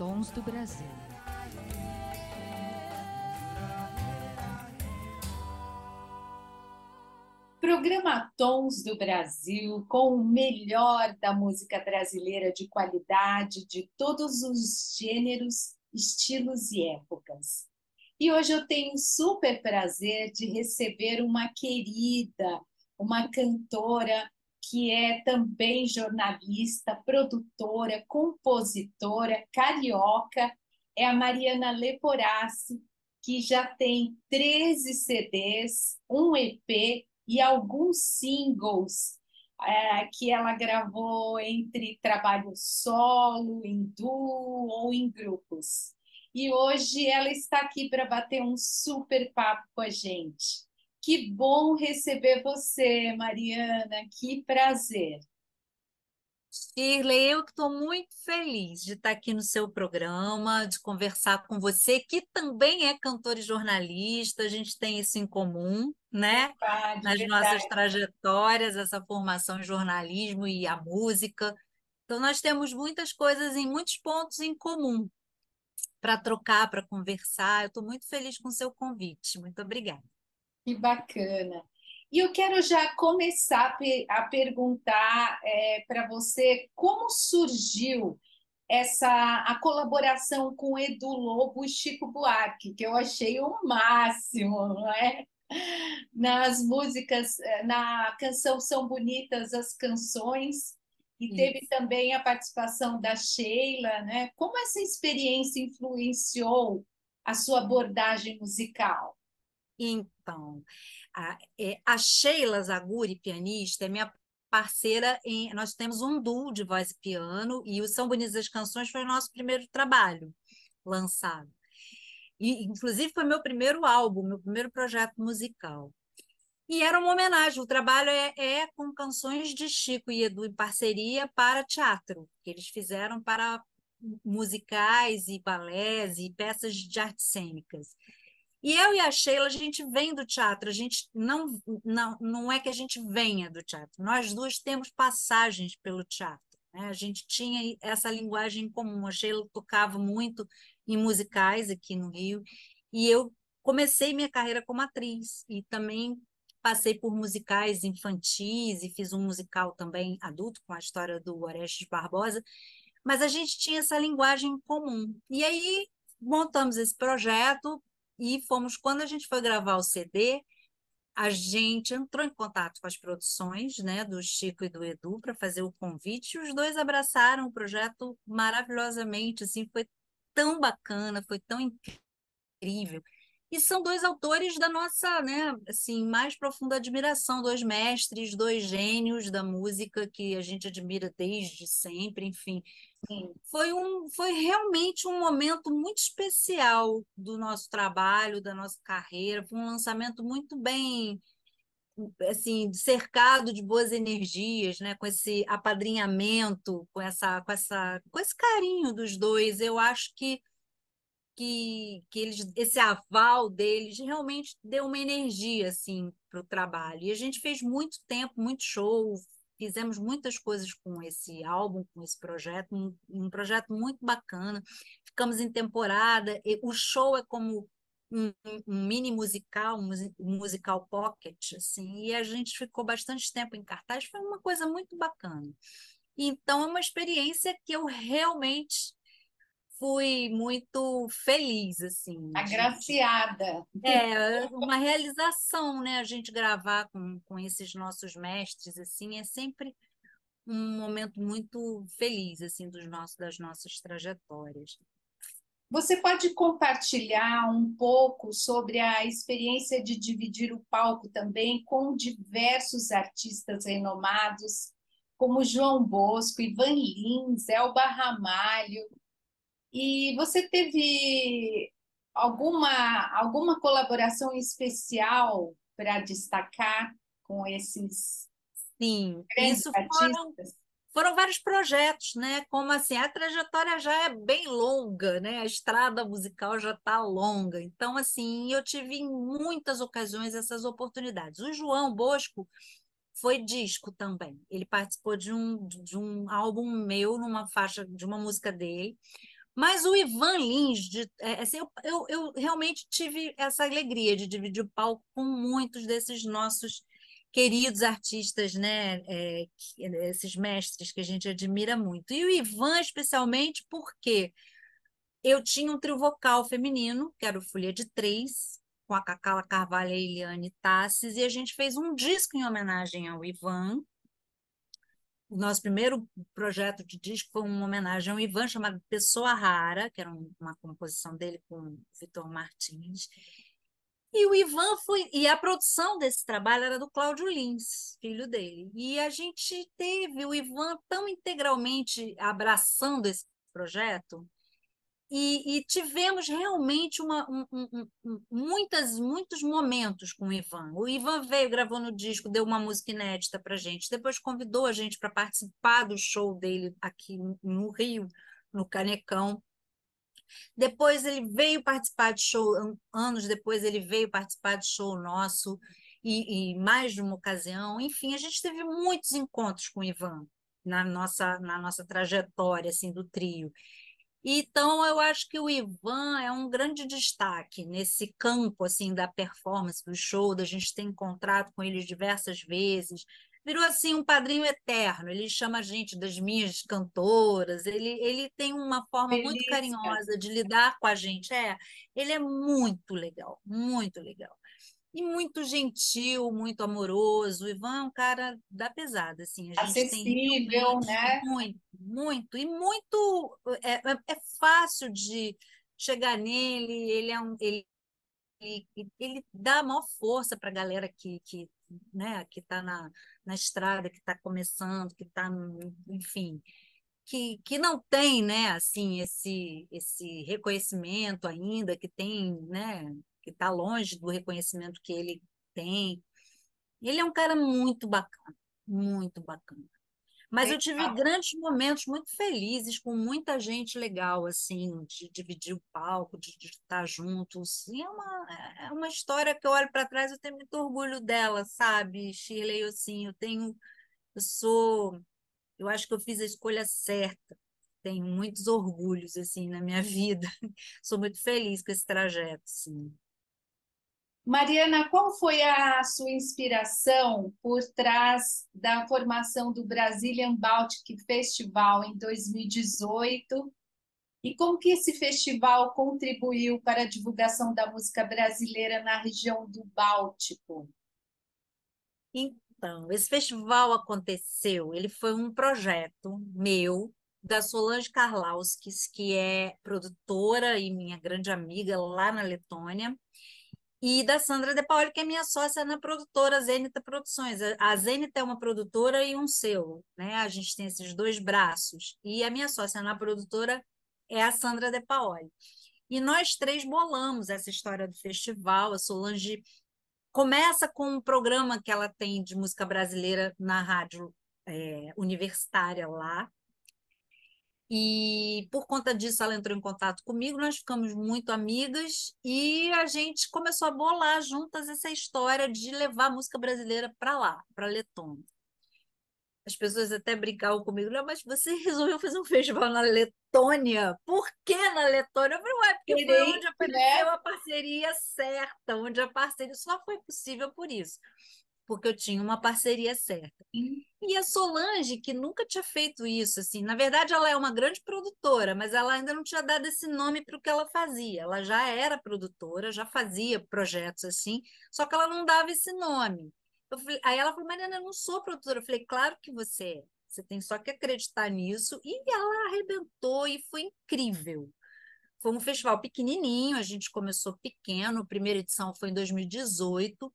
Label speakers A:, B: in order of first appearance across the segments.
A: Tons do Brasil. Programa Tons do Brasil, com o melhor da música brasileira de qualidade, de todos os gêneros, estilos e épocas. E hoje eu tenho um super prazer de receber uma querida, uma cantora que é também jornalista, produtora, compositora, carioca, é a Mariana Leporassi, que já tem 13 CDs, um EP e alguns singles é, que ela gravou entre trabalho solo, em duo ou em grupos. E hoje ela está aqui para bater um super papo com a gente. Que bom receber você, Mariana, que prazer.
B: Shirley, eu estou muito feliz de estar aqui no seu programa, de conversar com você, que também é cantor e jornalista, a gente tem isso em comum, né?
A: Verdade,
B: Nas
A: verdade.
B: nossas trajetórias, essa formação em jornalismo e a música. Então, nós temos muitas coisas em muitos pontos em comum para trocar, para conversar. Eu estou muito feliz com o seu convite. Muito obrigada.
A: Que bacana. E eu quero já começar a perguntar é, para você como surgiu essa a colaboração com Edu Lobo e Chico Buarque, que eu achei o máximo, não é? Nas músicas, é, na canção São Bonitas as Canções, e teve Isso. também a participação da Sheila, né? Como essa experiência influenciou a sua abordagem musical?
B: Então, a, é, a Sheila Zaguri, pianista, é minha parceira em. Nós temos um duo de voz e piano, e o São Bonitas as Canções foi o nosso primeiro trabalho lançado. E, inclusive, foi meu primeiro álbum, meu primeiro projeto musical. E era uma homenagem. O trabalho é, é, com canções de Chico e Edu em parceria para teatro, que eles fizeram para musicais e balés e peças de artes cênicas. E eu e a Sheila, a gente vem do teatro, a gente não, não, não é que a gente venha do teatro, nós duas temos passagens pelo teatro. Né? A gente tinha essa linguagem em comum. A Sheila tocava muito em musicais aqui no Rio, e eu comecei minha carreira como atriz, e também passei por musicais infantis, e fiz um musical também adulto, com a história do Orestes Barbosa, mas a gente tinha essa linguagem em comum. E aí montamos esse projeto, e fomos, quando a gente foi gravar o CD, a gente entrou em contato com as produções né, do Chico e do Edu para fazer o convite, e os dois abraçaram o projeto maravilhosamente, assim, foi tão bacana, foi tão incrível. E são dois autores da nossa, né, assim, mais profunda admiração, dois mestres, dois gênios da música que a gente admira desde sempre, enfim. Foi, um, foi realmente um momento muito especial do nosso trabalho, da nossa carreira. Foi um lançamento muito bem assim cercado de boas energias, né? Com esse apadrinhamento, com essa, com essa, com esse carinho dos dois. Eu acho que que, que eles, esse aval deles realmente deu uma energia assim para o trabalho. E a gente fez muito tempo, muito show, fizemos muitas coisas com esse álbum, com esse projeto, um, um projeto muito bacana. Ficamos em temporada, o show é como um, um, mini musical, um musical pocket, assim, e a gente ficou bastante tempo em cartaz, foi uma coisa muito bacana. Então, é uma experiência que eu realmente fui muito feliz, assim.
A: Agraciada.
B: De... É, uma realização, né? A gente gravar com, com esses nossos mestres, assim, é sempre um momento muito feliz, assim, dos nossos, das nossas trajetórias.
A: Você pode compartilhar um pouco sobre a experiência de dividir o palco também com diversos artistas renomados, como João Bosco, Ivan Lins, Elba Ramalho, e você teve alguma, alguma colaboração especial para destacar com esses
B: Sim, isso foram, foram vários projetos, né? Como assim, a trajetória já é bem longa, né? A estrada musical já está longa. Então, assim, eu tive em muitas ocasiões essas oportunidades. O João Bosco foi disco também. Ele participou de um, de um álbum meu, numa faixa de uma música dele. Mas o Ivan Lins, de, é, assim, eu, eu, eu, realmente tive essa alegria de dividir o palco com muitos desses nossos queridos artistas, né? É, esses mestres que a gente admira muito. E o Ivan, especialmente, porque eu tinha um trio vocal feminino, que era o Folha de Três, com a Cacala Carvalho e a Eliane Tassis, e a gente fez um disco em homenagem ao Ivan, o nosso primeiro projeto de disco foi uma homenagem ao Ivan, chamado Pessoa Rara, que era uma composição dele com Vitor Martins. E o Ivan foi. E a produção desse trabalho era do Cláudio Lins, filho dele. E a gente teve o Ivan tão integralmente abraçando esse projeto e, e, tivemos realmente uma, um, um, um, muitas, muitos momentos com o Ivan. O Ivan veio, gravou no disco, deu uma música inédita para gente, depois convidou a gente para participar do show dele aqui no Rio, no Canecão. Depois ele veio participar de show, anos depois ele veio participar de show nosso, e, e mais de uma ocasião. Enfim, a gente teve muitos encontros com o Ivan na nossa, na nossa trajetória assim, do trio. Então, eu acho que o Ivan é um grande destaque nesse campo assim da performance, do show, da gente ter encontrado com ele diversas vezes. Virou assim um padrinho eterno. Ele chama a gente das minhas cantoras. Ele, ele tem uma forma Delícia. muito carinhosa de lidar com a gente. É, ele é muito legal, muito legal e muito gentil, muito amoroso. O Ivan é um cara da pesada, assim.
A: A gente Acessível, tem né?
B: Muito, muito. E muito. É, é, é fácil de chegar nele, ele é um. Ele, ele, ele dá a maior força para a galera que, que né, que está na, na estrada, que está começando, que está, enfim, que, que não tem, né, assim, esse, esse reconhecimento ainda, que tem, né, que está longe do reconhecimento que ele tem. Ele é um cara muito bacana, muito bacana. Mas eu tive grandes momentos muito felizes com muita gente legal, assim, de dividir o palco, de, de estar juntos. E é uma, é uma história que eu olho para trás, eu tenho muito orgulho dela, sabe, Shirley? Assim, eu tenho, eu sou, eu acho que eu fiz a escolha certa. Tenho muitos orgulhos, assim, na minha vida. Sou muito feliz com esse trajeto, sim.
A: Mariana, qual foi a sua inspiração por trás da formação do Brazilian Baltic Festival em 2018? E como que esse festival contribuiu para a divulgação da música brasileira na região do Báltico?
B: Então, esse festival aconteceu, ele foi um projeto meu, da Solange Karlauskis, que é produtora e minha grande amiga lá na Letônia, e da Sandra De Paoli, que é minha sócia na produtora Zenita Produções. A Zenita é uma produtora e um selo, né? A gente tem esses dois braços. E a minha sócia na produtora é a Sandra De Paoli. E nós três bolamos essa história do festival. A Solange começa com um programa que ela tem de música brasileira na rádio é, universitária lá, e por conta disso, ela entrou em contato comigo, nós ficamos muito amigas e a gente começou a bolar juntas essa história de levar a música brasileira para lá, para Letônia. As pessoas até brincavam comigo, não, mas você resolveu fazer um festival na Letônia? Por que na Letônia? Eu falei, ué, porque foi onde apareceu né? a parceria certa, onde a parceria só foi possível por isso porque eu tinha uma parceria certa. E a Solange, que nunca tinha feito isso, assim, na verdade ela é uma grande produtora, mas ela ainda não tinha dado esse nome para o que ela fazia. Ela já era produtora, já fazia projetos assim, só que ela não dava esse nome. Falei, aí ela falou, Mariana, eu não sou produtora. Eu falei, claro que você é. Você tem só que acreditar nisso. E ela arrebentou e foi incrível. Foi um festival pequenininho, a gente começou pequeno, a primeira edição foi em 2018,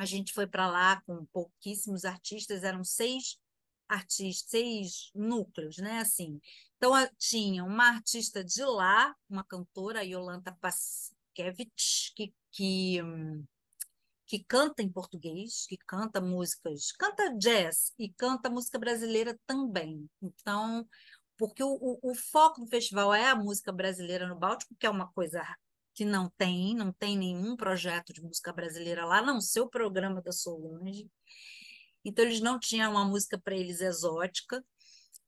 B: a gente foi para lá com pouquíssimos artistas, eram seis artistas, seis núcleos, né? Assim. Então, tinha uma artista de lá, uma cantora, Yolanta Paskevich, que, que, que canta em português, que canta músicas, canta jazz e canta música brasileira também. Então, porque o, o, o foco do festival é a música brasileira no Báltico, que é uma coisa que não tem, não tem nenhum projeto de música brasileira lá, não ser o programa da Solange. Então, eles não tinham uma música para eles exótica.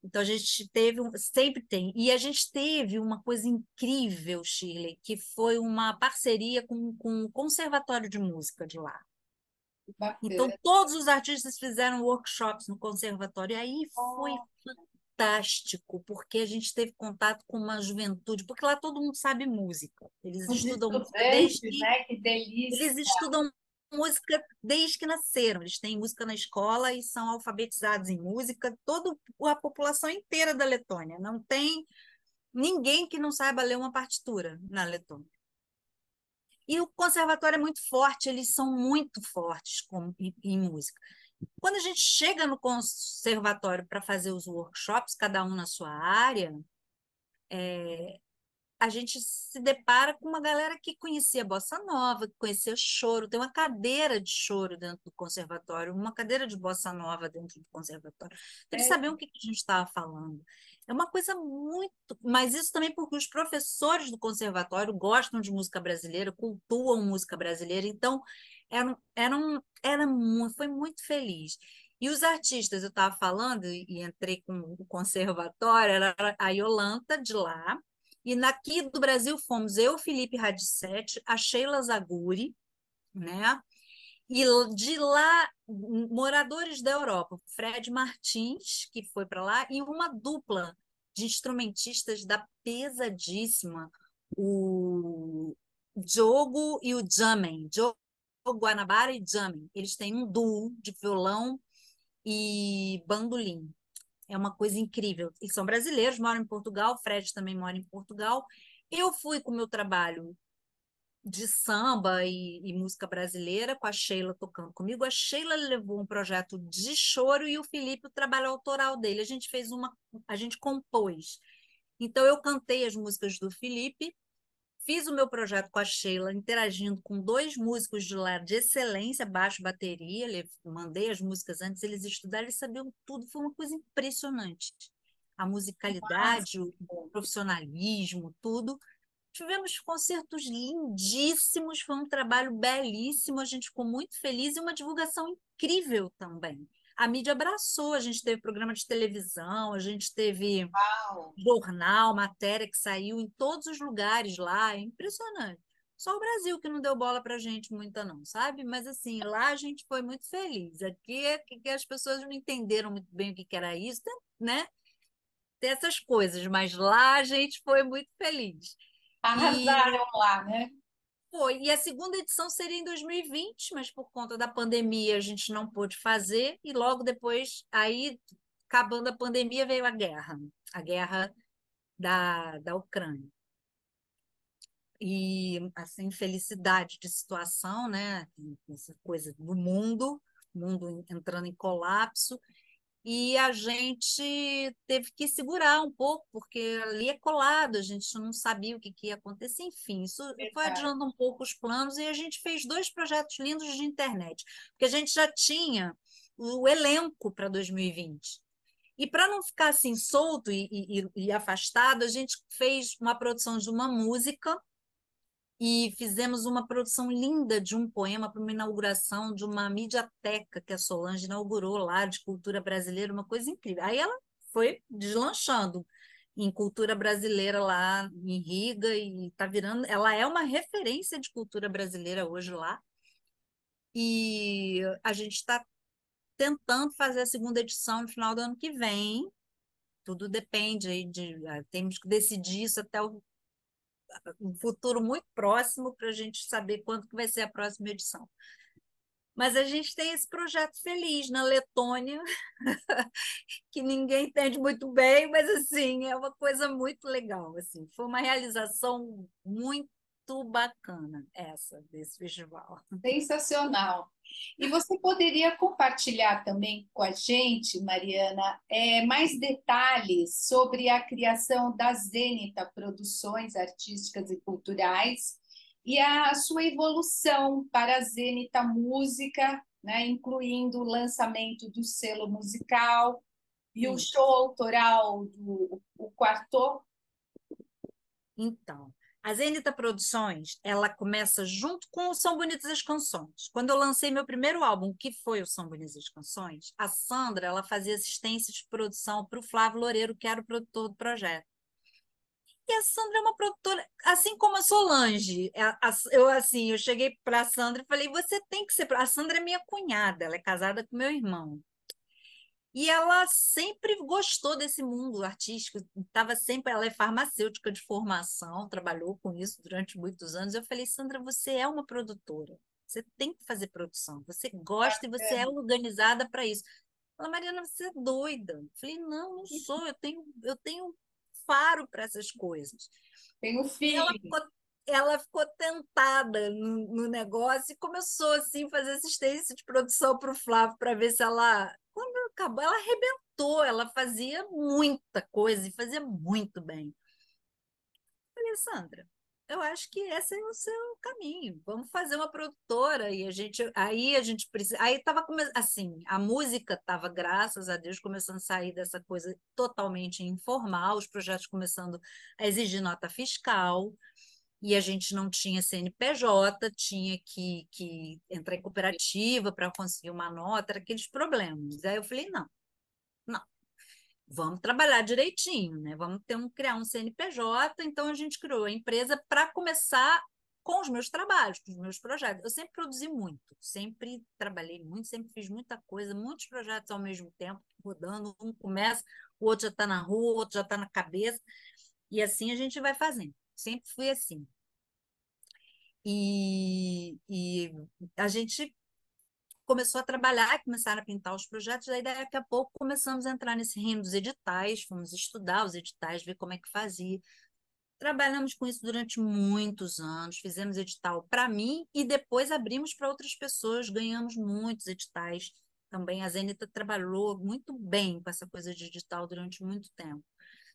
B: Então a gente teve, um, sempre tem, e a gente teve uma coisa incrível, Shirley, que foi uma parceria com, com o Conservatório de Música de lá. Então todos os artistas fizeram workshops no conservatório, e aí foi oh. Fantástico, porque a gente teve contato com uma juventude, porque lá todo mundo sabe música. Eles Os estudam
A: desde, né? Que delícia.
B: Eles estudam música desde que nasceram. Eles têm música na escola e são alfabetizados em música. Toda a população inteira da Letônia. Não tem ninguém que não saiba ler uma partitura na Letônia. E o conservatório é muito forte, eles são muito fortes com, em, em música. Quando a gente chega no conservatório para fazer os workshops, cada um na sua área, é, a gente se depara com uma galera que conhecia bossa nova, que conhecia choro. Tem uma cadeira de choro dentro do conservatório, uma cadeira de bossa nova dentro do conservatório. Tem que é. saber o que a gente estava falando. É uma coisa muito. Mas isso também porque os professores do conservatório gostam de música brasileira, cultuam música brasileira, então era, era, um, era muito, foi muito feliz. E os artistas, eu estava falando, e entrei com o conservatório, era a Yolanta de lá, e naqui do Brasil fomos eu, Felipe Radicete, a Sheila Zaguri, né? E de lá, moradores da Europa, Fred Martins, que foi para lá, e uma dupla de instrumentistas da pesadíssima, o Diogo e o Jamen, Diogo Guanabara e Jamen. Eles têm um duo de violão e bandolim. É uma coisa incrível. Eles são brasileiros, moram em Portugal, Fred também mora em Portugal. Eu fui com o meu trabalho de samba e, e, música brasileira, com a Sheila tocando comigo. A Sheila levou um projeto de choro e o Felipe o trabalho autoral dele. A gente fez uma, a gente compôs. Então eu cantei as músicas do Felipe Fiz o meu projeto com a Sheila, interagindo com dois músicos de lá de excelência, baixo, bateria. mandei as músicas antes, eles estudaram e sabiam tudo. Foi uma coisa impressionante. A musicalidade, o profissionalismo, tudo. Tivemos concertos lindíssimos, foi um trabalho belíssimo, a gente ficou muito feliz e uma divulgação incrível também a mídia abraçou. A gente teve programa de televisão, a gente teve Uau. jornal, matéria que saiu em todos os lugares lá. É impressionante. Só o Brasil que não deu bola para a gente muita não, sabe? Mas assim, lá a gente foi muito feliz. Aqui é que as pessoas não entenderam muito bem o que era isso, né? Tem essas coisas, mas lá a gente foi muito feliz.
A: Arrasaram e... lá, né?
B: Foi. E a segunda edição seria em 2020, mas por conta da pandemia a gente não pôde fazer. E logo depois, aí, acabando a pandemia, veio a guerra a guerra da, da Ucrânia. E, assim, felicidade de situação, né? Essa coisa do mundo, mundo entrando em colapso e a gente teve que segurar um pouco, porque ali é colado, a gente não sabia o que, que ia acontecer, enfim, isso foi adiando um pouco os planos e a gente fez dois projetos lindos de internet, porque a gente já tinha o elenco para 2020. E para não ficar assim solto e, e, e afastado, a gente fez uma produção de uma música e fizemos uma produção linda de um poema para uma inauguração de uma mediateca que a Solange inaugurou lá de cultura brasileira, uma coisa incrível. Aí ela foi deslanchando em cultura brasileira lá em Riga e está virando, ela é uma referência de cultura brasileira hoje lá. E a gente está tentando fazer a segunda edição no final do ano que vem. Tudo depende aí de, ah, temos que decidir isso até o um futuro muito próximo para a gente saber quando que vai ser a próxima edição. Mas a gente tem esse projeto feliz na Letônia, que ninguém entende muito bem, mas assim, é uma coisa muito legal. Assim. Foi uma realização muito bacana essa desse festival.
A: Sensacional. E você poderia compartilhar também com a gente, Mariana, é, mais detalhes sobre a criação da Zenita Produções Artísticas e Culturais e a sua evolução para a Zenita Música, né, incluindo o lançamento do selo musical e Sim. o show autoral do o Quarto?
B: Então, A Zenita Produções, ela começa junto com o São Bonitas as Canções. Quando eu lancei meu primeiro álbum, que foi o São Bonitas as Canções, a Sandra, ela fazia assistência de produção para o Flávio Loureiro, que era o produtor do projeto. E a Sandra é uma produtora, assim como a Solange. Eu assim, eu cheguei para a Sandra e falei: "Você tem que ser, a Sandra é minha cunhada, ela é casada com meu irmão. E ela sempre gostou desse mundo artístico, estava sempre, ela é farmacêutica de formação, trabalhou com isso durante muitos anos. Eu falei, Sandra, você é uma produtora, você tem que fazer produção, você gosta e você é organizada para isso. Ela, Mariana, você é doida. Eu falei, não, não sou, eu tenho, eu tenho faro para essas coisas.
A: Tenho filho.
B: Ela ficou, ela ficou tentada no, no negócio e começou assim fazer assistência de produção para o Flávio para ver se ela acabou, ela arrebentou, ela fazia muita coisa e fazia muito bem. falei, Sandra, eu acho que esse é o seu caminho. Vamos fazer uma produtora e a gente aí a gente precisa, aí estava assim, a música estava graças a Deus começando a sair dessa coisa totalmente informal, os projetos começando a exigir nota fiscal e a gente não tinha CNPJ, tinha que, que entrar em cooperativa para conseguir uma nota, aqueles problemas. Aí eu falei, não, não, vamos trabalhar direitinho, né? Vamos ter um, criar um CNPJ, então a gente criou a empresa para começar com os meus trabalhos, com os meus projetos. Eu sempre produzi muito, sempre trabalhei muito, sempre fiz muita coisa, muitos projetos ao mesmo tempo, rodando, um começa, o outro já está na rua, o outro já está na cabeça, e assim a gente vai fazendo. Sempre fui assim. E, e a gente começou a trabalhar, começaram a pintar os projetos, daí daqui a pouco começamos a entrar nesse reino dos editais, fomos estudar os editais, ver como é que fazia. Trabalhamos com isso durante muitos anos, fizemos edital para mim e depois abrimos para outras pessoas, ganhamos muitos editais. Também a Zenita trabalhou muito bem com essa coisa de edital durante muito tempo.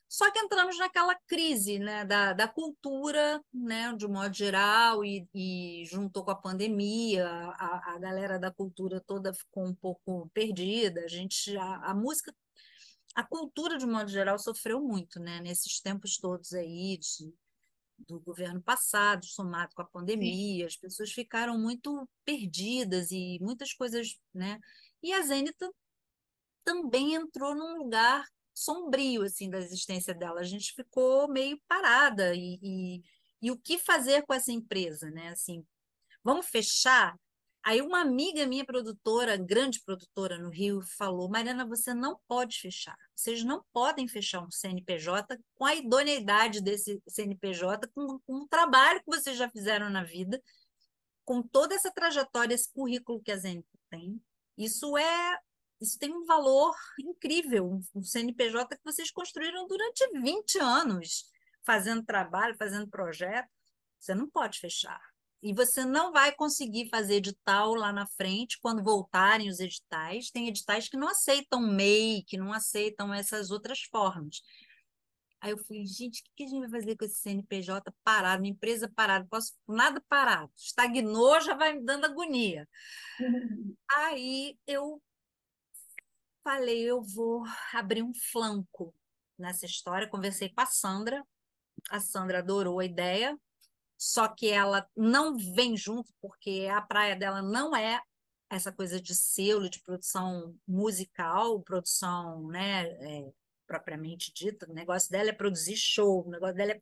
B: Só que entramos naquela crise né, da, da cultura, né, de um modo geral, e, e juntou com a pandemia, a, a galera da cultura toda ficou um pouco perdida. A gente, a, a música, a cultura, de um modo geral, sofreu muito né, nesses tempos todos aí de, do governo passado, somado com a pandemia, Sim. as pessoas ficaram muito perdidas e muitas coisas, né? E a Zenita também entrou num lugar sombrio assim da existência dela. A gente ficou meio parada e, e, e o que fazer com essa empresa, né? Assim, vamos fechar? Aí uma amiga minha produtora, grande produtora no Rio, falou: Mariana, você não pode fechar. Vocês não podem fechar um CNPJ com a idoneidade desse CNPJ, com, com o trabalho que vocês já fizeram na vida, com toda essa trajetória, esse currículo que a Zenip tem. Isso é isso tem um valor incrível, um CNPJ que vocês construíram durante 20 anos, fazendo trabalho, fazendo projeto. Você não pode fechar. E você não vai conseguir fazer edital lá na frente, quando voltarem os editais. Tem editais que não aceitam MEI, que não aceitam essas outras formas. Aí eu falei, gente, o que a gente vai fazer com esse CNPJ parado, uma empresa parada, posso nada parado, estagnou, já vai me dando agonia. Aí eu falei, eu vou abrir um flanco nessa história. Conversei com a Sandra, a Sandra adorou a ideia, só que ela não vem junto, porque a praia dela não é essa coisa de selo, de produção musical, produção né, é, propriamente dita. O negócio dela é produzir show, o negócio dela é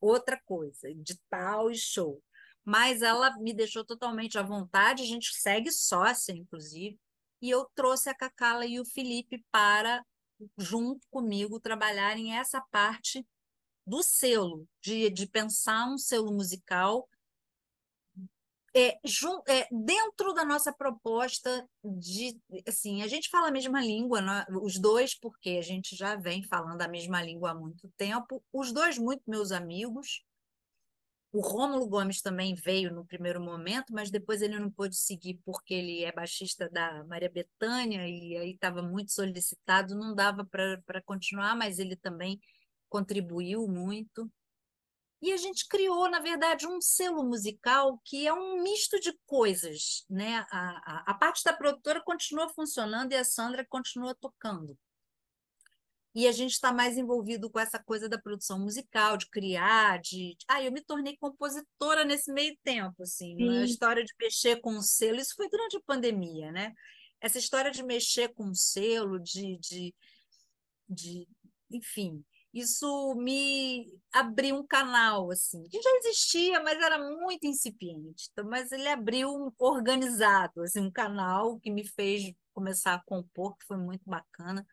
B: outra coisa, edital e show. Mas ela me deixou totalmente à vontade, a gente segue sócia, inclusive e eu trouxe a Cacala e o Felipe para, junto comigo, trabalharem essa parte do selo, de, de pensar um selo musical é, jun, é, dentro da nossa proposta de assim a gente fala a mesma língua né? os dois porque a gente já vem falando a mesma língua há muito tempo os dois muito meus amigos o Rômulo Gomes também veio no primeiro momento, mas depois ele não pôde seguir porque ele é baixista da Maria Bethânia e aí estava muito solicitado, não dava para continuar, mas ele também contribuiu muito. E a gente criou, na verdade, um selo musical que é um misto de coisas. Né? A, a, a parte da produtora continua funcionando e a Sandra continua tocando. E a gente está mais envolvido com essa coisa da produção musical, de criar, de. Ah, eu me tornei compositora nesse meio tempo, assim. Sim. A história de mexer com o selo, isso foi durante a pandemia, né? Essa história de mexer com o selo, de, de, de enfim, isso me abriu um canal, assim, que já existia, mas era muito incipiente. Então, mas ele abriu um organizado, assim, um canal que me fez começar a compor, que foi muito bacana.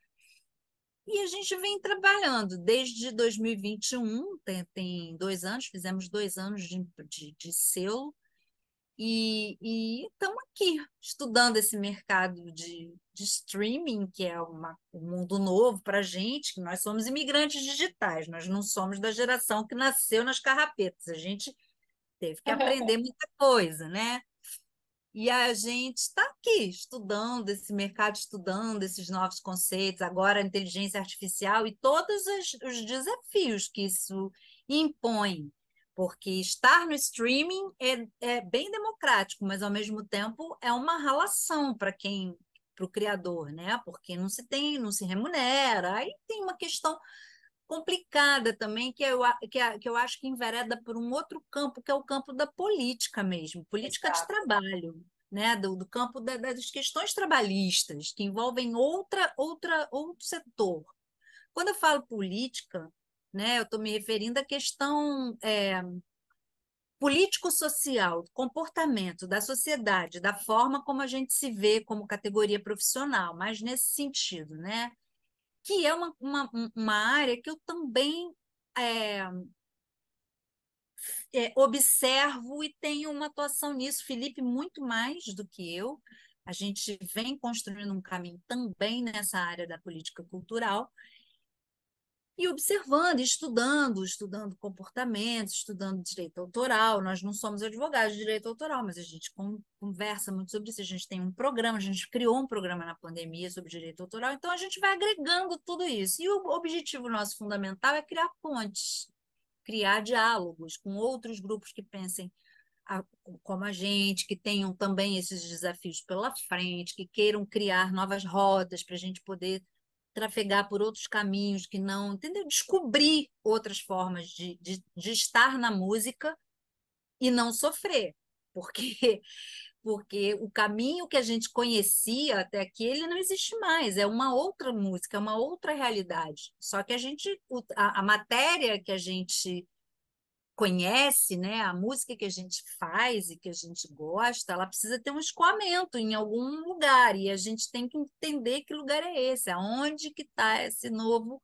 B: E a gente vem trabalhando. Desde 2021, tem, tem dois anos, fizemos dois anos de, de, de selo, e estamos aqui estudando esse mercado de, de streaming, que é uma, um mundo novo para a gente, que nós somos imigrantes digitais, nós não somos da geração que nasceu nas carrapetas, a gente teve que aprender muita coisa, né? E a gente está aqui estudando esse mercado, estudando esses novos conceitos, agora a inteligência artificial e todos os, os desafios que isso impõe porque estar no streaming é, é bem democrático, mas ao mesmo tempo é uma relação para quem, para o criador, né? Porque não se tem, não se remunera, aí tem uma questão complicada também que eu, que, que eu acho que envereda por um outro campo, que é o campo da política mesmo, política Exato. de trabalho. Né, do, do campo da, das questões trabalhistas, que envolvem outra, outra, outro setor. Quando eu falo política, né? Eu estou me referindo à questão é, político-social, comportamento da sociedade, da forma como a gente se vê como categoria profissional, mas nesse sentido, né? Que é uma, uma, uma área que eu também é, é, observo e tenho uma atuação nisso. Felipe, muito mais do que eu. A gente vem construindo um caminho também nessa área da política cultural e observando, estudando, estudando comportamentos, estudando direito autoral. Nós não somos advogados de direito autoral, mas a gente conversa muito sobre isso. A gente tem um programa, a gente criou um programa na pandemia sobre direito autoral, então a gente vai agregando tudo isso. E o objetivo nosso fundamental é criar pontes, criar diálogos com outros grupos que pensem como a gente, que tenham também esses desafios pela frente, que queiram criar novas rotas para a gente poder trafegar por outros caminhos que não, entendeu? Descobrir outras formas de, de, de estar na música e não sofrer, porque porque o caminho que a gente conhecia até aqui ele não existe mais, é uma outra música, é uma outra realidade. Só que a gente a, a matéria que a gente conhece, né, a música que a gente faz e que a gente gosta, ela precisa ter um escoamento em algum lugar e a gente tem que entender que lugar é esse, aonde que está esse novo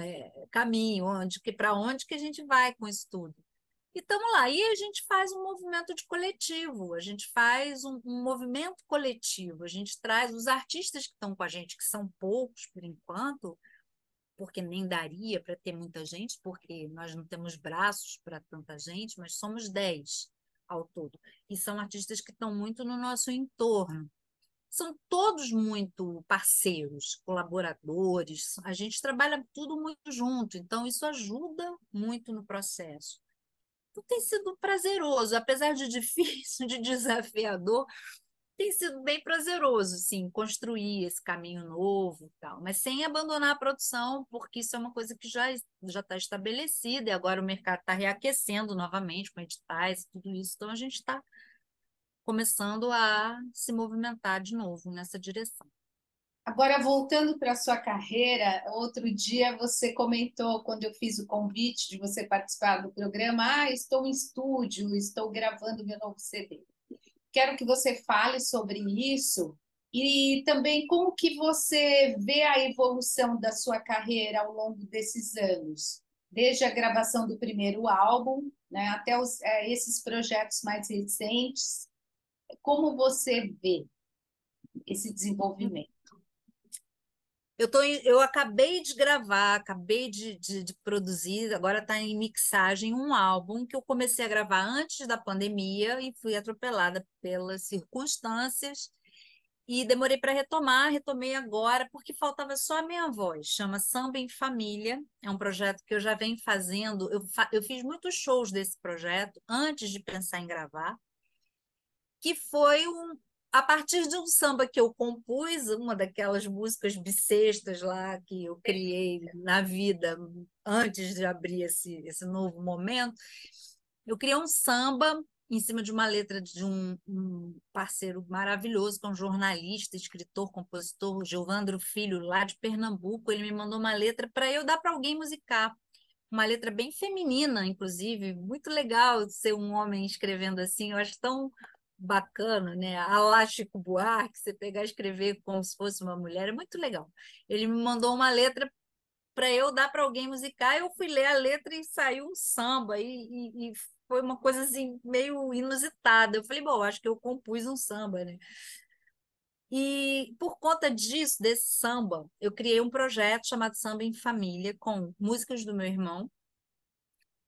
B: é, caminho, onde que para onde que a gente vai com isso tudo. E estamos lá. E a gente faz um movimento de coletivo, a gente faz um, um movimento coletivo, a gente traz os artistas que estão com a gente, que são poucos por enquanto, porque nem daria para ter muita gente, porque nós não temos braços para tanta gente, mas somos dez ao todo. E são artistas que estão muito no nosso entorno. São todos muito parceiros, colaboradores, a gente trabalha tudo muito junto, então isso ajuda muito no processo. Então, tem sido prazeroso, apesar de difícil, de desafiador, tem sido bem prazeroso, sim, construir esse caminho novo tal, mas sem abandonar a produção, porque isso é uma coisa que já já está estabelecida e agora o mercado está reaquecendo novamente com editais, tudo isso, então a gente está começando a se movimentar de novo nessa direção.
A: Agora, voltando para a sua carreira, outro dia você comentou, quando eu fiz o convite de você participar do programa, ah, estou em estúdio, estou gravando meu novo CD. Quero que você fale sobre isso e também como que você vê a evolução da sua carreira ao longo desses anos, desde a gravação do primeiro álbum, né, até os, é, esses projetos mais recentes. Como você vê esse desenvolvimento?
B: Eu, tô, eu acabei de gravar, acabei de, de, de produzir, agora está em mixagem um álbum que eu comecei a gravar antes da pandemia e fui atropelada pelas circunstâncias e demorei para retomar, retomei agora porque faltava só a minha voz. Chama Samba em Família, é um projeto que eu já venho fazendo. Eu, fa eu fiz muitos shows desse projeto antes de pensar em gravar, que foi um, a partir de um samba que eu compus, uma daquelas músicas bissextas lá que eu criei na vida antes de abrir esse, esse novo momento, eu criei um samba em cima de uma letra de um, um parceiro maravilhoso, que é um jornalista, escritor, compositor, Giovandro Filho, lá de Pernambuco. Ele me mandou uma letra para eu dar para alguém musicar. Uma letra bem feminina, inclusive, muito legal ser um homem escrevendo assim. Eu acho tão bacana, né? A Chico Buarque, você pegar e escrever como se fosse uma mulher, é muito legal. Ele me mandou uma letra para eu dar para alguém musicar, eu fui ler a letra e saiu um samba, e, e, e, foi uma coisa assim, meio inusitada. Eu falei, bom, acho que eu compus um samba, né? E por conta disso, desse samba, eu criei um projeto chamado Samba em Família, com músicas do meu irmão,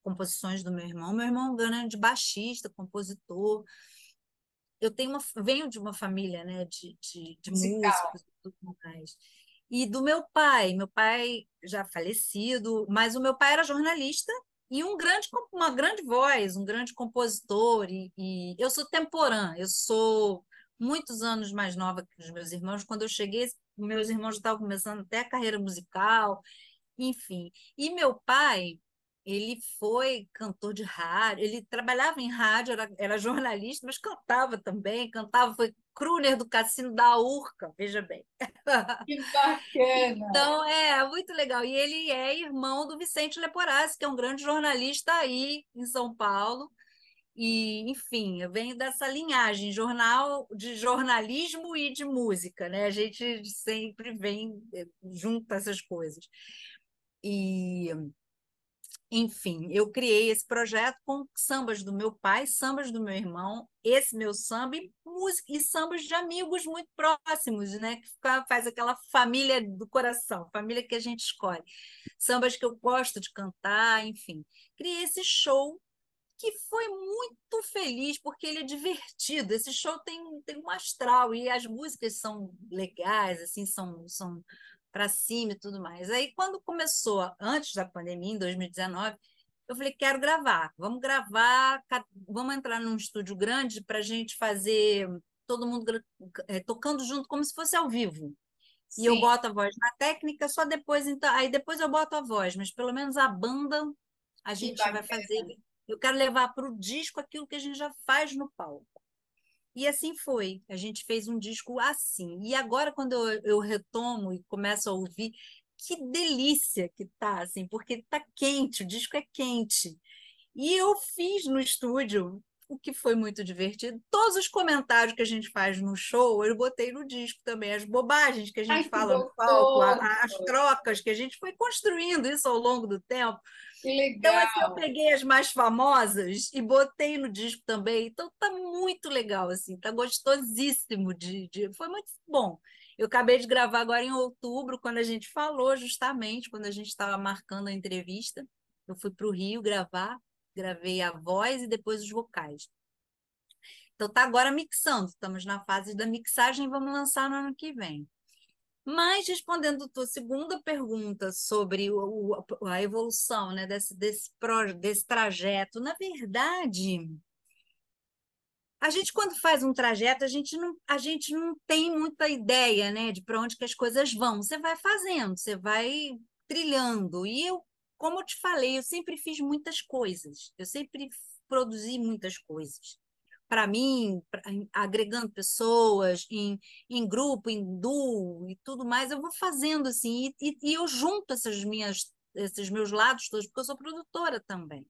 B: composições do meu irmão. Meu irmão ganha de baixista, compositor, eu tenho uma, venho de uma família né, de, de, de músicos e tudo mais. E do meu pai, meu pai já falecido, mas o meu pai era jornalista e um grande, uma grande voz, um grande compositor. E, e eu sou temporã, eu sou muitos anos mais nova que os meus irmãos. Quando eu cheguei, meus irmãos já estavam começando até a carreira musical, enfim. E meu pai, ele foi cantor de rádio, ele trabalhava em rádio, era, era jornalista, mas cantava também, cantava, foi crooner do Cassino da Urca, veja bem.
A: Que bacana!
B: Então, é muito legal. E ele é irmão do Vicente Leporassi, que é um grande jornalista aí em São Paulo. E, enfim, eu venho dessa linhagem jornal de jornalismo e de música, né? A gente sempre vem eh, junto essas coisas. E enfim, eu criei esse projeto com sambas do meu pai, sambas do meu irmão, esse meu samba e, música, e sambas de amigos muito próximos, né? Que faz aquela família do coração, família que a gente escolhe. Sambas que eu gosto de cantar, enfim. Criei esse show que foi muito feliz, porque ele é divertido. Esse show tem, tem um astral e as músicas são legais, assim, são, são para cima e tudo mais. Aí, quando começou, antes da pandemia, em 2019, eu falei: quero gravar, vamos gravar, vamos entrar num estúdio grande para a gente fazer todo mundo é, tocando junto como se fosse ao vivo. Sim. E eu boto a voz na técnica, só depois, então, aí depois eu boto a voz, mas pelo menos a banda a gente vai fazer. Eu quero levar para o disco aquilo que a gente já faz no palco. E assim foi. A gente fez um disco assim. E agora, quando eu, retomo e começo a ouvir, que delícia que tá, assim, porque tá quente, o disco é quente. E eu fiz no estúdio, o que foi muito divertido. Todos os comentários que a gente faz no show, eu botei no disco também, as bobagens que a gente Ai, fala no palco, as trocas que a gente foi construindo isso ao longo do tempo.
A: Que legal.
B: Então, assim, eu peguei as mais famosas e botei no disco também. Então, tá muito legal, assim, tá gostosíssimo de, de... Foi muito bom. Eu acabei de gravar agora em outubro, quando a gente falou, justamente, quando a gente estava marcando a entrevista. Eu fui para o Rio gravar, gravei a voz e depois os vocais. Então, tá agora mixando, estamos na fase da mixagem vamos lançar no ano que vem. Mas, respondendo a tua segunda pergunta sobre o, a evolução né, desse, desse, desse trajeto, na verdade, a gente, quando faz um trajeto, a gente não, a gente não tem muita ideia né, de para onde que as coisas vão. Você vai fazendo, você vai trilhando. E eu, como eu te falei, eu sempre fiz muitas coisas, eu sempre produzi muitas coisas para mim, pra, agregando pessoas em, em grupo, em duo e tudo mais, eu vou fazendo assim, e, e, eu junto essas minhas, esses meus lados todos, porque eu sou produtora também.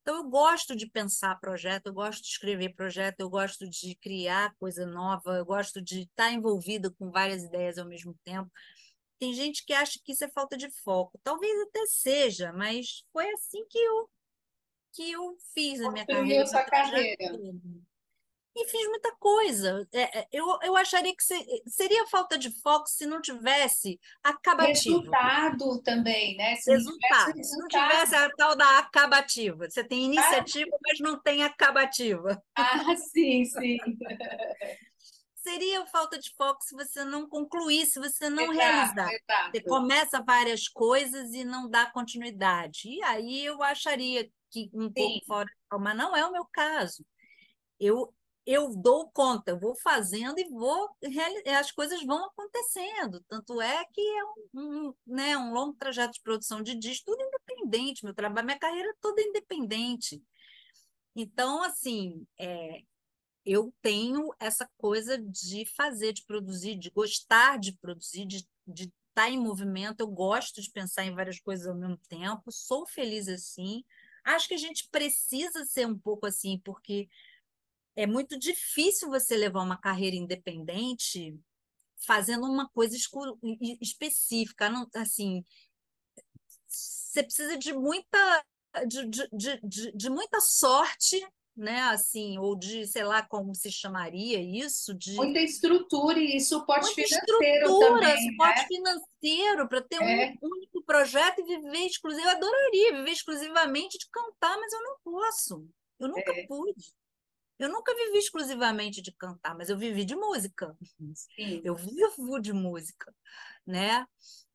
B: Então, eu gosto de pensar projeto, eu gosto de escrever projeto, eu gosto de criar coisa nova, eu gosto de estar envolvida com várias ideias ao mesmo tempo. Tem gente que acha que isso é falta de foco. Talvez até seja, mas foi assim que eu que eu fiz a minha carreira.
A: sua carreira.
B: E fiz muita coisa. É, é, eu, eu acharia que seria falta de foco se não tivesse acabativo.
A: Resultado também, né?
B: Se resultado. Não se não tivesse a tal da acabativa. Você tem iniciativa, ah. mas não tem acabativa.
A: Ah, sim, sim.
B: seria falta de foco se você não concluir, se você não exato, realizar. Exato. Você começa várias coisas e não dá continuidade. E aí eu acharia que um Sim. pouco fora, mas não é o meu caso. Eu eu dou conta, eu vou fazendo e vou as coisas vão acontecendo. Tanto é que é um, um, né, um longo trajeto de produção de disco, tudo independente, meu trabalho, minha carreira é toda independente. Então, assim, é, eu tenho essa coisa de fazer, de produzir, de gostar de produzir, de, estar tá em movimento. Eu gosto de pensar em várias coisas ao mesmo tempo, sou feliz assim. Acho que a gente precisa ser um pouco assim, porque é muito difícil você levar uma carreira independente fazendo uma coisa específica, não, assim, você precisa de muita de, de, de, de, muita sorte, né? Assim, ou de, sei lá como se chamaria isso, de
A: muita estrutura e suporte financeiro estrutura, também,
B: suporte né? financeiro para ter é. um único projeto e viver exclusivo. Eu adoraria viver exclusivamente de cantar, mas eu não posso. Eu nunca é. pude. Eu nunca vivi exclusivamente de cantar, mas eu vivi de música. Sim. Eu vivo de música, né?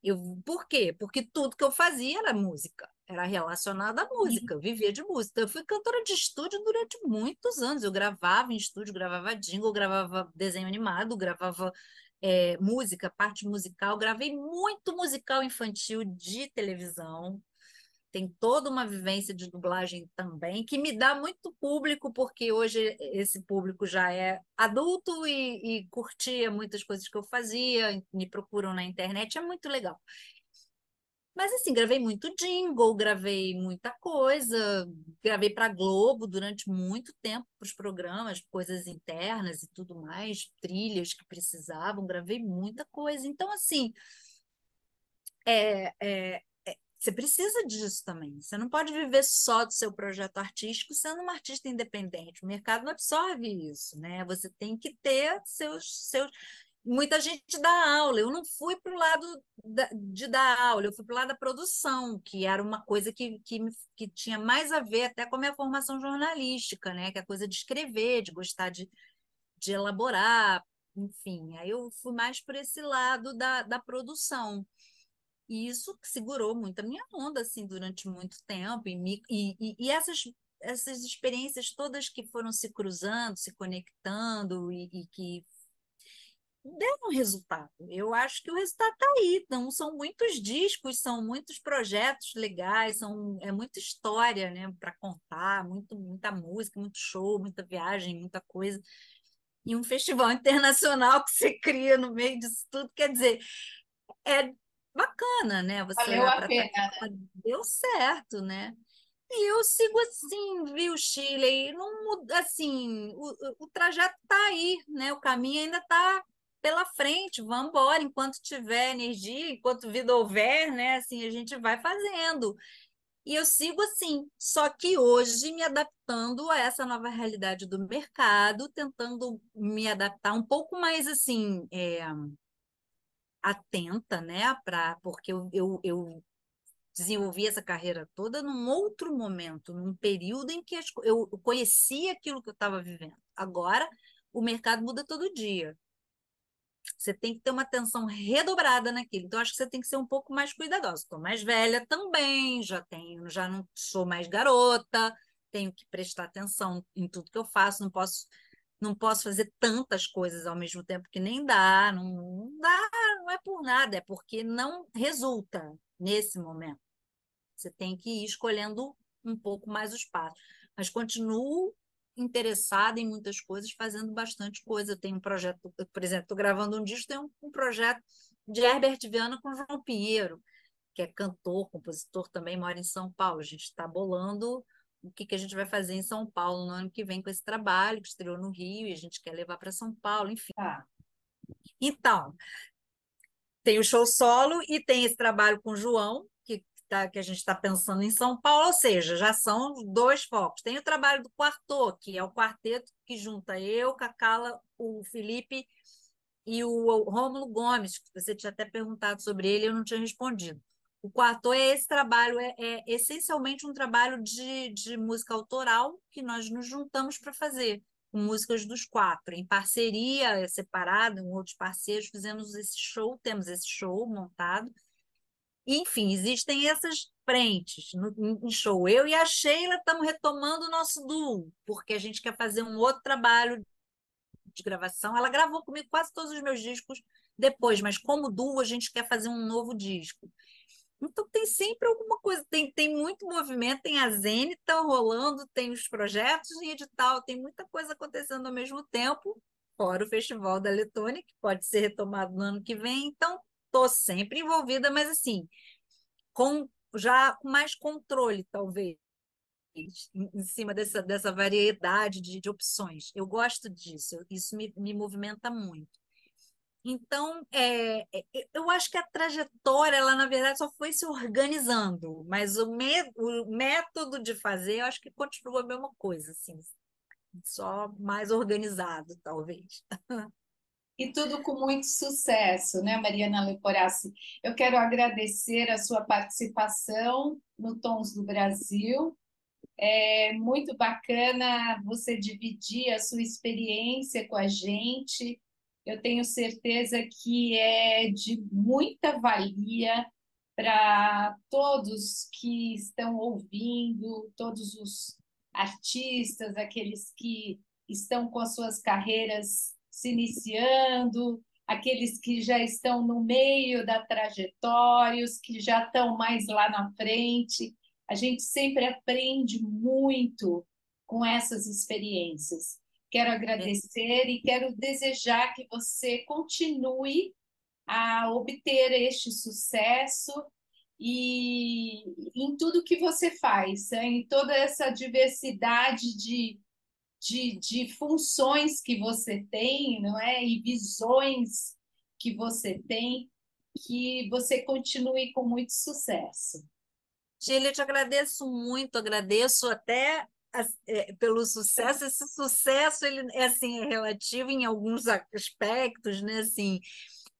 B: Eu, por quê? Porque tudo que eu fazia era música, era relacionado à música, eu vivia de música. Eu fui cantora de estúdio durante muitos anos. Eu gravava em estúdio, gravava jingle, gravava desenho animado, gravava é, música, parte musical. Gravei muito musical infantil de televisão tem toda uma vivência de dublagem também, que me dá muito público, porque hoje esse público já é adulto e, e curtia muitas coisas que eu fazia, me procuram na internet, é muito legal. Mas assim, gravei muito jingle, gravei muita coisa, gravei para Globo durante muito tempo para os programas, coisas internas e tudo mais, trilhas que precisavam, gravei muita coisa. Então, assim, é, é, você precisa disso também. Você não pode viver só do seu projeto artístico sendo uma artista independente. O mercado não absorve isso, né? Você tem que ter seus, seus... Muita gente dá aula. Eu não fui para o lado da, de dar aula, eu fui para o lado da produção, que era uma coisa que, que, que tinha mais a ver até com a minha formação jornalística, né? Que é a coisa de escrever, de gostar de, de elaborar, enfim. Aí eu fui mais por esse lado da, da produção. E isso segurou muito a minha onda, assim, durante muito tempo. E, me, e, e, essas, essas experiências todas que foram se cruzando, se conectando e, e que deram resultado. Eu acho que o resultado está aí. Então, são muitos discos, são muitos projetos legais, são, é muita história né, para contar, muito, muita música, muito show, muita viagem, muita coisa. E um festival internacional que você cria no meio disso tudo, quer dizer, é bacana, né? Você
A: Valeu a pena,
B: né? Deu certo, né? E eu sigo assim, viu, Chile? Não, assim, o, o trajeto está aí, né? O caminho ainda está pela frente, vamos embora, enquanto tiver energia, enquanto vida houver, né? Assim, a gente vai fazendo. E eu sigo assim, só que hoje me adaptando a essa nova realidade do mercado, tentando me adaptar um pouco mais assim, é, atenta, né? Pra, porque eu, eu, eu desenvolvi essa carreira toda num outro momento, num período em que eu conhecia aquilo que eu estava vivendo. Agora, o mercado muda todo dia. Você tem que ter uma atenção redobrada naquilo. Então, acho que você tem que ser um pouco mais cuidadosa. Estou mais velha também, já tenho, já não sou mais garota, tenho que prestar atenção em tudo que eu faço, não posso não posso fazer tantas coisas ao mesmo tempo que nem dá, não, não dá, não é por nada, é porque não resulta nesse momento. Você tem que ir escolhendo um pouco mais os passos. Mas continuo interessada em muitas coisas, fazendo bastante coisa. Eu tenho um projeto, por exemplo, estou gravando um disco, tem um, um projeto de Herbert Viana com João Pinheiro, que é cantor, compositor também, mora em São Paulo. A gente está bolando o que, que a gente vai fazer em São Paulo no ano que vem com esse trabalho, que estreou no Rio, e a gente quer levar para São Paulo, enfim.
A: Ah.
B: Então, tem o show solo e tem esse trabalho com o João, que, tá, que a gente está pensando em São Paulo, ou seja, já são dois focos. Tem o trabalho do Quarto, que é o quarteto que junta eu, Cacala, o Felipe e o Rômulo Gomes, que você tinha até perguntado sobre ele, eu não tinha respondido. O quarto é esse trabalho, é, é essencialmente um trabalho de, de música autoral que nós nos juntamos para fazer, com músicas dos quatro, em parceria, separado, com outros parceiros, fizemos esse show, temos esse show montado. Enfim, existem essas frentes no, em show. Eu e a Sheila estamos retomando o nosso duo, porque a gente quer fazer um outro trabalho de gravação. Ela gravou comigo quase todos os meus discos depois, mas como duo, a gente quer fazer um novo disco. Então tem sempre alguma coisa, tem, tem muito movimento, tem a Zenita rolando, tem os projetos em edital, tem muita coisa acontecendo ao mesmo tempo, fora o Festival da Letônia, que pode ser retomado no ano que vem. Então, estou sempre envolvida, mas assim, com já com mais controle, talvez, em cima dessa, dessa variedade de, de opções. Eu gosto disso, isso me, me movimenta muito. Então, é, é, eu acho que a trajetória, ela, na verdade, só foi se organizando, mas o, me, o método de fazer, eu acho que continua a mesma coisa, assim, só mais organizado, talvez.
A: E tudo com muito sucesso, né, Mariana Leporassi? Eu quero agradecer a sua participação no Tons do Brasil. É muito bacana você dividir a sua experiência com a gente. Eu tenho certeza que é de muita valia para todos que estão ouvindo, todos os artistas, aqueles que estão com as suas carreiras se iniciando, aqueles que já estão no meio da trajetória, os que já estão mais lá na frente. A gente sempre aprende muito com essas experiências. Quero agradecer e quero desejar que você continue a obter este sucesso e em tudo que você faz, em toda essa diversidade de de, de funções que você tem, não é? E visões que você tem, que você continue com muito sucesso.
B: Gília, eu te agradeço muito, agradeço até pelo sucesso. Esse sucesso ele é assim é relativo em alguns aspectos, né? Assim,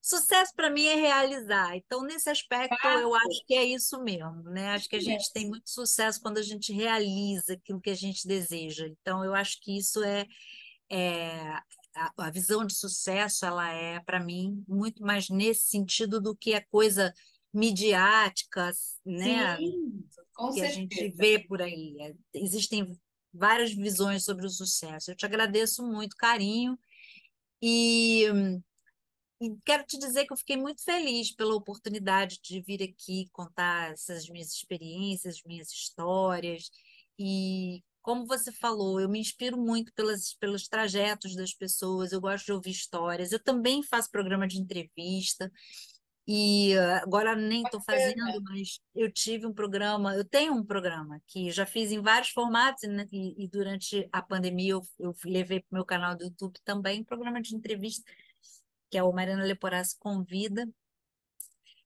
B: Sucesso para mim é realizar. Então, nesse aspecto, eu acho que é isso mesmo, né? Acho que a gente tem muito sucesso quando a gente realiza aquilo que a gente deseja. Então, eu acho que isso é, é a, a visão de sucesso, ela é, para mim, muito mais nesse sentido do que a coisa midiática, né?
A: Sim, com
B: que
A: certeza.
B: a gente vê por aí. É, existem várias visões sobre o sucesso. Eu te agradeço muito, carinho. E e quero te dizer que eu fiquei muito feliz pela oportunidade de vir aqui contar essas minhas experiências, minhas histórias. E, como você falou, eu me inspiro muito pelas, pelos trajetos das pessoas, eu gosto de ouvir histórias. Eu também faço programa de entrevista. E agora nem estou fazendo, mas eu tive um programa, eu tenho um programa que já fiz em vários formatos, né? e, e, durante a pandemia eu, eu levei para o meu canal do YouTube também um programa de entrevista que é o Mariana Leporassi Convida.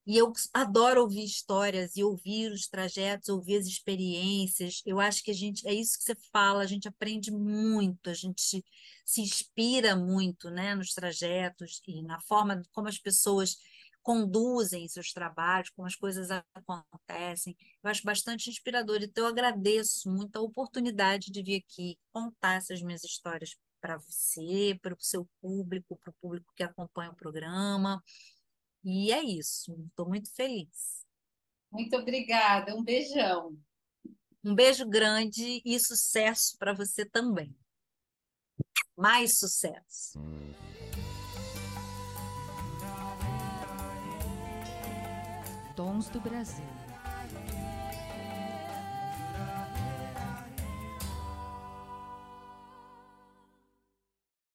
B: E eu adoro ouvir histórias e ouvir os trajetos, ouvir as experiências. Eu acho que a gente, é isso que você fala, a gente aprende muito, a gente se inspira muito né, nos trajetos e na forma como as pessoas conduzem seus trabalhos, como as coisas acontecem. Eu acho bastante inspirador. Então, eu agradeço muito a oportunidade de vir aqui contar essas minhas histórias para você, para o seu público, para o público que acompanha o programa. E é isso, estou muito feliz.
A: Muito obrigada, um beijão.
B: Um beijo grande e sucesso para você também. Mais sucesso.
C: Dons do Brasil.